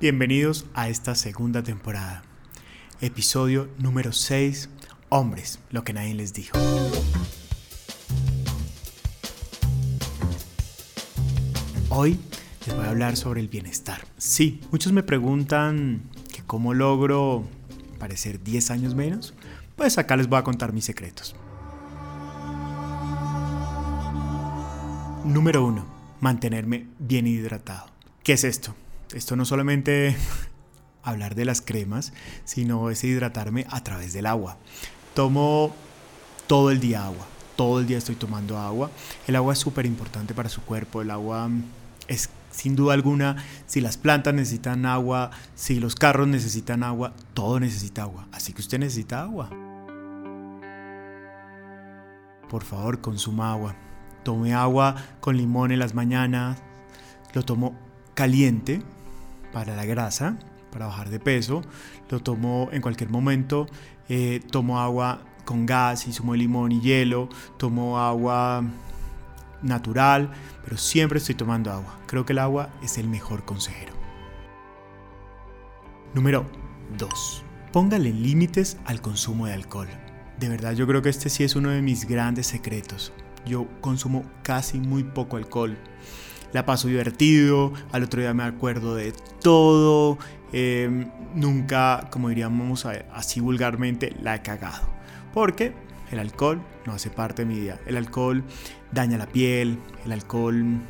Bienvenidos a esta segunda temporada. Episodio número 6. Hombres, lo que nadie les dijo. Hoy les voy a hablar sobre el bienestar. Sí, muchos me preguntan que cómo logro parecer 10 años menos. Pues acá les voy a contar mis secretos. Número 1. Mantenerme bien hidratado. ¿Qué es esto? Esto no solamente hablar de las cremas, sino es hidratarme a través del agua. Tomo todo el día agua, todo el día estoy tomando agua. El agua es súper importante para su cuerpo, el agua es sin duda alguna, si las plantas necesitan agua, si los carros necesitan agua, todo necesita agua. Así que usted necesita agua. Por favor, consuma agua. Tome agua con limón en las mañanas. Lo tomo caliente para la grasa, para bajar de peso. Lo tomo en cualquier momento. Eh, tomo agua con gas y zumo de limón y hielo. Tomo agua natural, pero siempre estoy tomando agua. Creo que el agua es el mejor consejero. Número 2. Póngale límites al consumo de alcohol. De verdad yo creo que este sí es uno de mis grandes secretos. Yo consumo casi muy poco alcohol. La paso divertido, al otro día me acuerdo de todo. Em, nunca, como diríamos así vulgarmente, la he cagado. Porque el alcohol no hace parte de mi vida. El alcohol daña la piel, el alcohol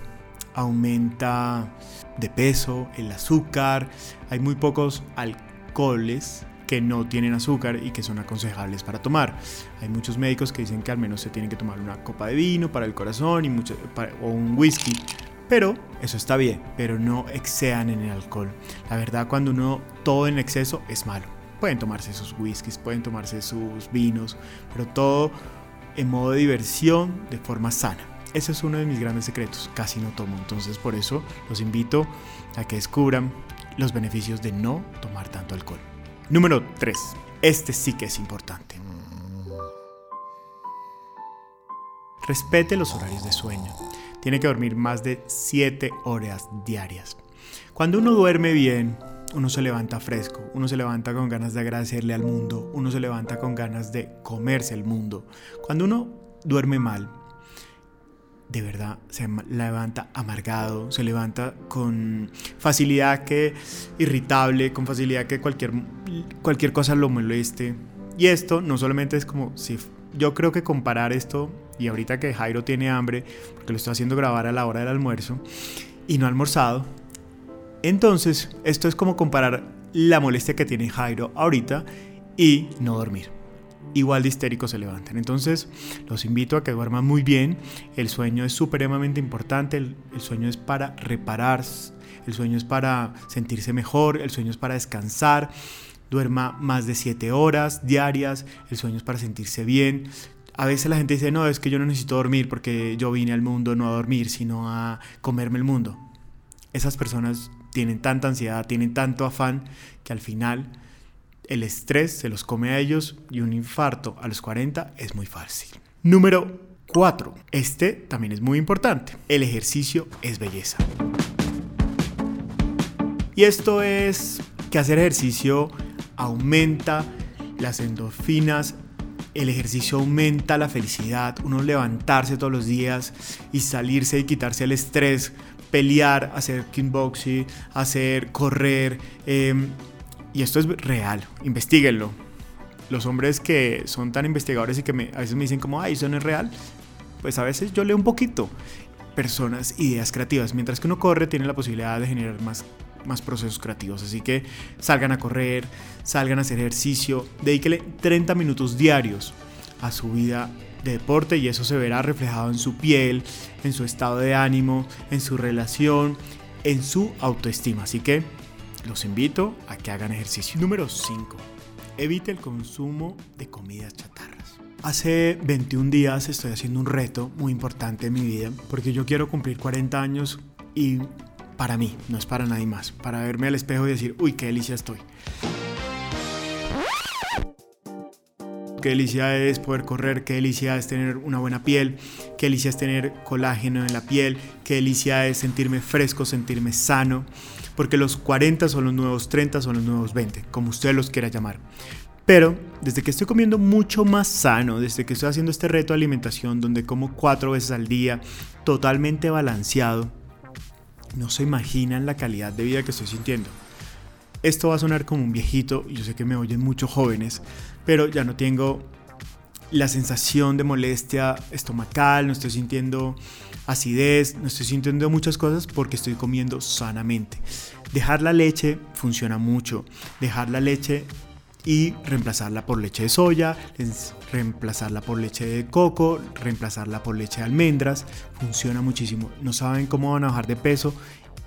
aumenta de peso, el azúcar. Hay muy pocos alcoholes que no tienen azúcar y que son aconsejables para tomar. Hay muchos médicos que dicen que al menos se tienen que tomar una copa de vino para el corazón y mucho, o un whisky. Pero eso está bien, pero no excedan en el alcohol. La verdad, cuando uno todo en exceso es malo. Pueden tomarse sus whiskies, pueden tomarse sus vinos, pero todo en modo de diversión de forma sana. Ese es uno de mis grandes secretos. Casi no tomo, entonces por eso los invito a que descubran los beneficios de no tomar tanto alcohol. Número 3. Este sí que es importante. Respete los horarios de sueño. Tiene que dormir más de 7 horas diarias. Cuando uno duerme bien, uno se levanta fresco, uno se levanta con ganas de agradecerle al mundo, uno se levanta con ganas de comerse el mundo. Cuando uno duerme mal, de verdad se levanta amargado, se levanta con facilidad que irritable, con facilidad que cualquier, cualquier cosa lo moleste. Y esto no solamente es como si yo creo que comparar esto y ahorita que Jairo tiene hambre, porque lo estoy haciendo grabar a la hora del almuerzo y no ha almorzado, entonces esto es como comparar la molestia que tiene Jairo ahorita y no dormir igual de histéricos se levantan. Entonces, los invito a que duerman muy bien. El sueño es supremamente importante. El, sueño es para reparar. El sueño es para sentirse mejor. El sueño es para descansar. Duerma más de 7 horas diarias. El sueño es para sentirse bien. A veces la gente dice, no, es que yo no necesito dormir porque yo vine al mundo no a dormir, sino a comerme el mundo. Esas personas tienen tanta ansiedad, tienen tanto afán que al final el estrés se los come a ellos y un infarto a los 40 es muy fácil. Número 4. Este también es muy importante. El ejercicio es belleza. Y esto es que hacer ejercicio aumenta las endorfinas, el ejercicio aumenta la felicidad, uno levantarse todos los días y salirse y quitarse el estrés, pelear, hacer kickboxing, hacer correr, em, y esto es real, investiguenlo. Los hombres que son tan investigadores y que a veces me dicen como, ay, eso no es real, pues a veces yo leo un poquito. Personas, ideas creativas. Mientras que uno corre, tiene la posibilidad de generar más, más procesos creativos. Así que salgan a correr, salgan a hacer ejercicio, dedíquele 30 minutos diarios a su vida de deporte y eso se verá reflejado en su piel, en su estado de ánimo, en su relación, en su autoestima. Así que los invito a que hagan ejercicio. Número 5. Evite el consumo de comidas chatarras. Hace 21 días estoy haciendo un reto muy importante en mi vida porque yo quiero cumplir 40 años y para mí, no es para nadie más, para verme al espejo y decir, uy, qué delicia estoy. Qué delicia es poder correr, qué delicia es tener una buena piel, qué delicia es tener colágeno en la piel, qué delicia es sentirme fresco, sentirme sano porque los 40 son los nuevos 30, son los nuevos 20, como usted los quiera llamar. Pero desde que estoy comiendo mucho más sano, desde que estoy haciendo este reto de alimentación donde como cuatro veces al día, totalmente balanceado, no se imaginan la calidad de vida que estoy sintiendo. Esto va a sonar como un viejito, yo sé que me oyen muchos jóvenes, pero ya no tengo la sensación de molestia estomacal, no estoy sintiendo acidez, no estoy sintiendo muchas cosas porque estoy comiendo sanamente. Dejar la leche funciona mucho. Dejar la leche y reemplazarla por leche de soya, reemplazarla por leche de coco, reemplazarla por leche de almendras. Funciona muchísimo. No saben cómo van a bajar de peso.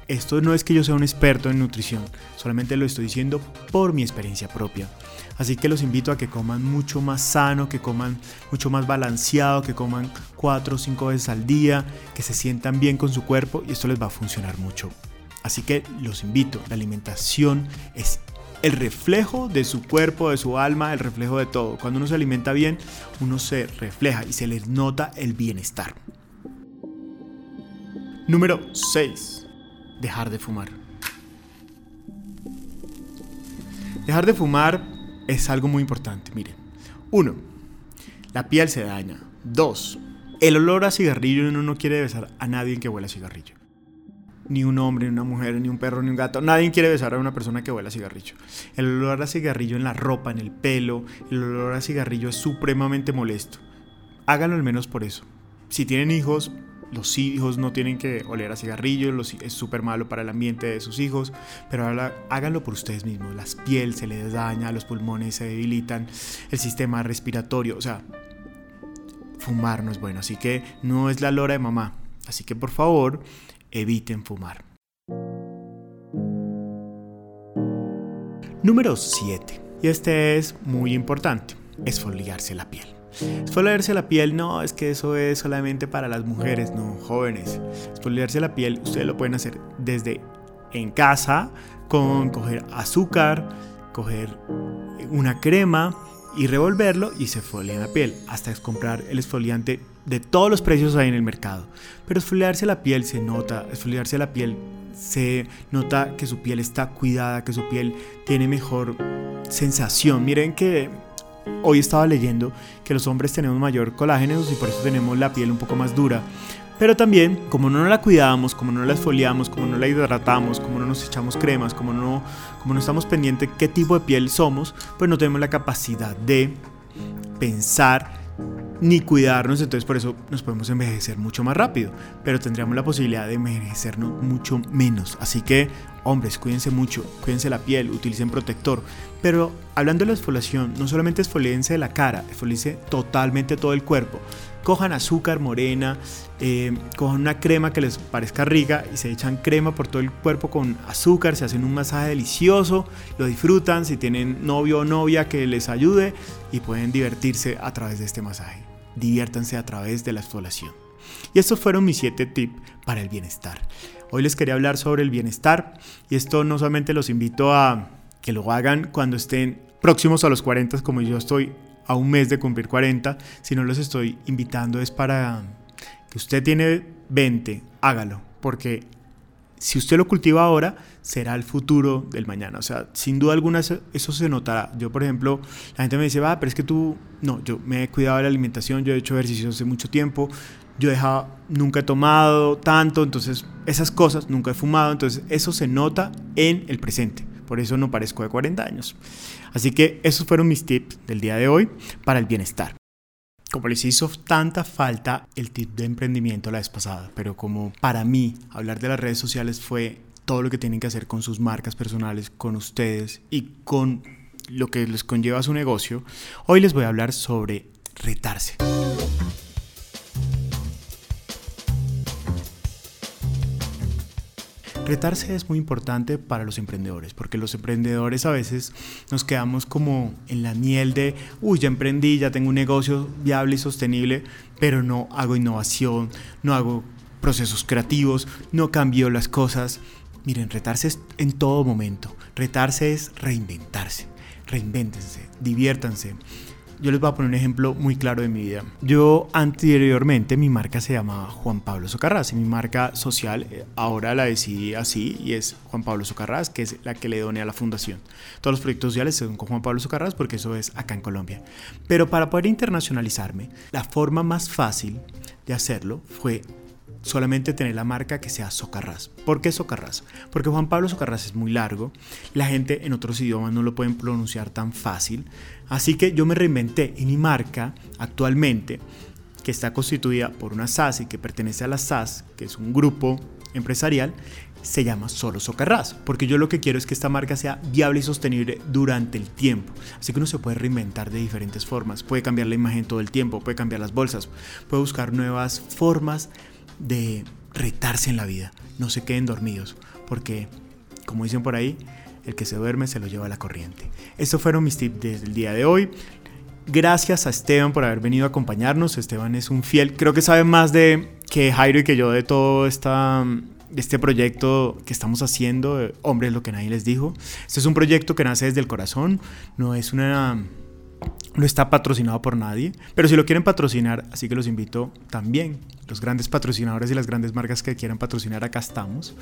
Esto no es que yo sea un experto en nutrición, solamente lo estoy diciendo por mi experiencia propia. Así que los invito a que coman mucho más sano, que coman mucho más balanceado, que coman 4 o 5 veces al día, que se sientan bien con su cuerpo y esto les va a funcionar mucho. Así que los invito, la alimentación es el reflejo de su cuerpo, de su alma, el reflejo de todo. Cuando uno se alimenta bien, uno se refleja y se les nota el bienestar. Número 6. Dejar de fumar. Dejar de fumar es algo muy importante, miren. 1. La piel se daña. 2. El olor a cigarrillo uno no quiere besar a nadie que huela a cigarrillo ni un hombre, ni una mujer, ni un perro, ni un gato. Nadie quiere besar a una persona que huele a cigarrillo. El olor a cigarrillo en la ropa, en el pelo, el olor a cigarrillo es supremamente molesto. Háganlo al menos por eso. Si tienen hijos, los hijos no tienen que oler a cigarrillo, es súper malo para el ambiente de sus hijos, pero ahora háganlo por ustedes mismos. Las piel se les daña, los pulmones se debilitan, el sistema respiratorio, o sea, fumar no es bueno, así que no es la lora de mamá. Así que por favor, eviten fumar. Número 7. Y este es muy importante, esfoliarse la piel. Esfoliarse la piel no es que eso es solamente para las mujeres, no, jóvenes. Esfoliarse la piel ustedes lo pueden hacer desde en casa con coger azúcar, coger una crema y revolverlo y se esfolia la piel hasta comprar el esfoliante de todos los precios hay en el mercado. Pero esfoliarse la piel se nota, esfoliarse la piel se nota que su piel está cuidada, que su piel tiene mejor sensación. Miren que hoy estaba leyendo que los hombres tenemos mayor colágeno y por eso tenemos la piel un poco más dura. Pero también, como no la cuidamos, como no la esfoliamos, como no la hidratamos, como no nos echamos cremas, como no, como no estamos pendientes qué tipo de piel somos, pues no tenemos la capacidad de pensar ni cuidarnos, entonces por eso nos podemos envejecer mucho más rápido, pero tendríamos la posibilidad de envejecernos mucho menos. Así que, hombres, cuídense mucho, cuídense la piel, utilicen protector. Pero hablando de la exfoliación, no solamente esfolíense la cara, esfolíense totalmente todo el cuerpo. Cojan azúcar morena, eh, cojan una crema que les parezca rica y se echan crema por todo el cuerpo con azúcar, se hacen un masaje delicioso, lo disfrutan, si tienen novio o novia que les ayude y pueden divertirse a través de este masaje diviértanse a través de la exfoliación. Y estos fueron mis 7 tips para el bienestar. Hoy les quería hablar sobre el bienestar y esto no solamente los invito a que lo hagan cuando estén próximos a los 40 como yo estoy a un mes de cumplir 40, sino los estoy invitando es para que usted tiene 20, hágalo, porque si usted lo cultiva ahora, será el futuro del mañana. O sea, sin duda alguna eso, se notará. Yo, por ejemplo, la gente me dice, va, pero es que tú, no, yo me he cuidado de la alimentación, yo he hecho ejercicio hace mucho tiempo, yo he dejado, nunca he tomado tanto, entonces esas cosas, nunca he fumado, entonces eso se nota en el presente. Por eso no parezco de 40 años. Así que esos fueron mis tips del día de hoy para el bienestar como les hizo tanta falta el tip de emprendimiento la vez pasada, pero como para mí hablar de las redes sociales fue todo lo que tienen que hacer con sus marcas personales, con ustedes y con lo que les conlleva su negocio, hoy les voy a hablar sobre retarse. Retarse es muy importante para los emprendedores, porque los emprendedores a veces nos quedamos como en la miel de, uy, ya emprendí, ya tengo un negocio viable y sostenible, pero no hago innovación, no hago procesos creativos, no cambio las cosas. Miren, retarse es en todo momento. Retarse es reinventarse. Reinvéntense, diviértanse. Yo les voy a poner un ejemplo muy claro de mi vida. Yo anteriormente mi marca se llamaba Juan Pablo Socarrás y mi marca social eh, ahora la decidí así y es Juan Pablo Socarrás, que es la que le doné a la fundación. Todos los proyectos sociales son con Juan Pablo Socarrás porque eso es acá en Colombia. Pero para poder internacionalizarme, la forma más fácil de hacerlo fue solamente tener la marca que sea Socarrás. ¿Por qué Socarrás? Porque Juan Pablo Socarrás es muy largo, la gente en otros idiomas no lo pueden pronunciar tan fácil, así que yo me reinventé y mi marca actualmente, que está constituida por una SAS y que pertenece a la SAS, que es un grupo empresarial, se llama solo Socarrás, porque yo lo que quiero es que esta marca sea viable y sostenible durante el tiempo. Así que uno se puede reinventar de diferentes formas, puede cambiar la imagen todo el tiempo, puede cambiar las bolsas, puede buscar nuevas formas de retarse en la vida. No se queden dormidos, porque, como dicen por ahí, el que se duerme se lo lleva a la corriente. Estos fueron mis tips del día de hoy. Gracias a Esteban por haber venido a acompañarnos. Esteban es un fiel, creo que sabe más de que Jairo y que yo de todo esta, este proyecto que estamos haciendo. Hombre, es lo que nadie les dijo. Este es un proyecto que nace desde el corazón, no es una no está patrocinado por nadie, pero si lo quieren patrocinar, así que los invito también. Los grandes patrocinadores y las grandes marcas que quieran patrocinar, acá estamos.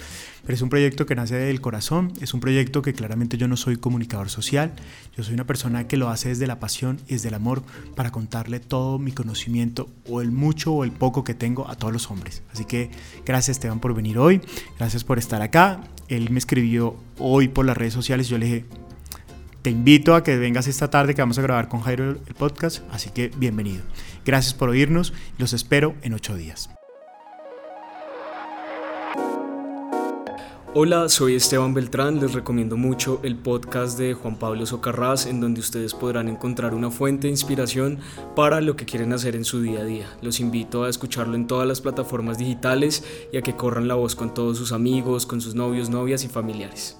Pero es un proyecto que nace del corazón, es un proyecto que claramente yo no soy comunicador social, yo soy una persona que lo hace desde la pasión y desde el amor para contarle todo mi conocimiento o el mucho o el poco que tengo a todos los hombres. Así que gracias Esteban por venir hoy, gracias por estar acá. Él me escribió hoy por las redes sociales, yo le dije, te invito a que vengas esta tarde que vamos a grabar con Jairo el podcast, así que bienvenido. Gracias por oírnos los espero en ocho días. Hola, soy Esteban Beltrán, les recomiendo mucho el podcast de Juan Pablo Socarrás en donde ustedes podrán encontrar una fuente de inspiración para lo que quieren hacer en su día a día. Los invito a escucharlo en todas las plataformas digitales y a que corran la voz con todos sus amigos, con sus novios, novias y familiares.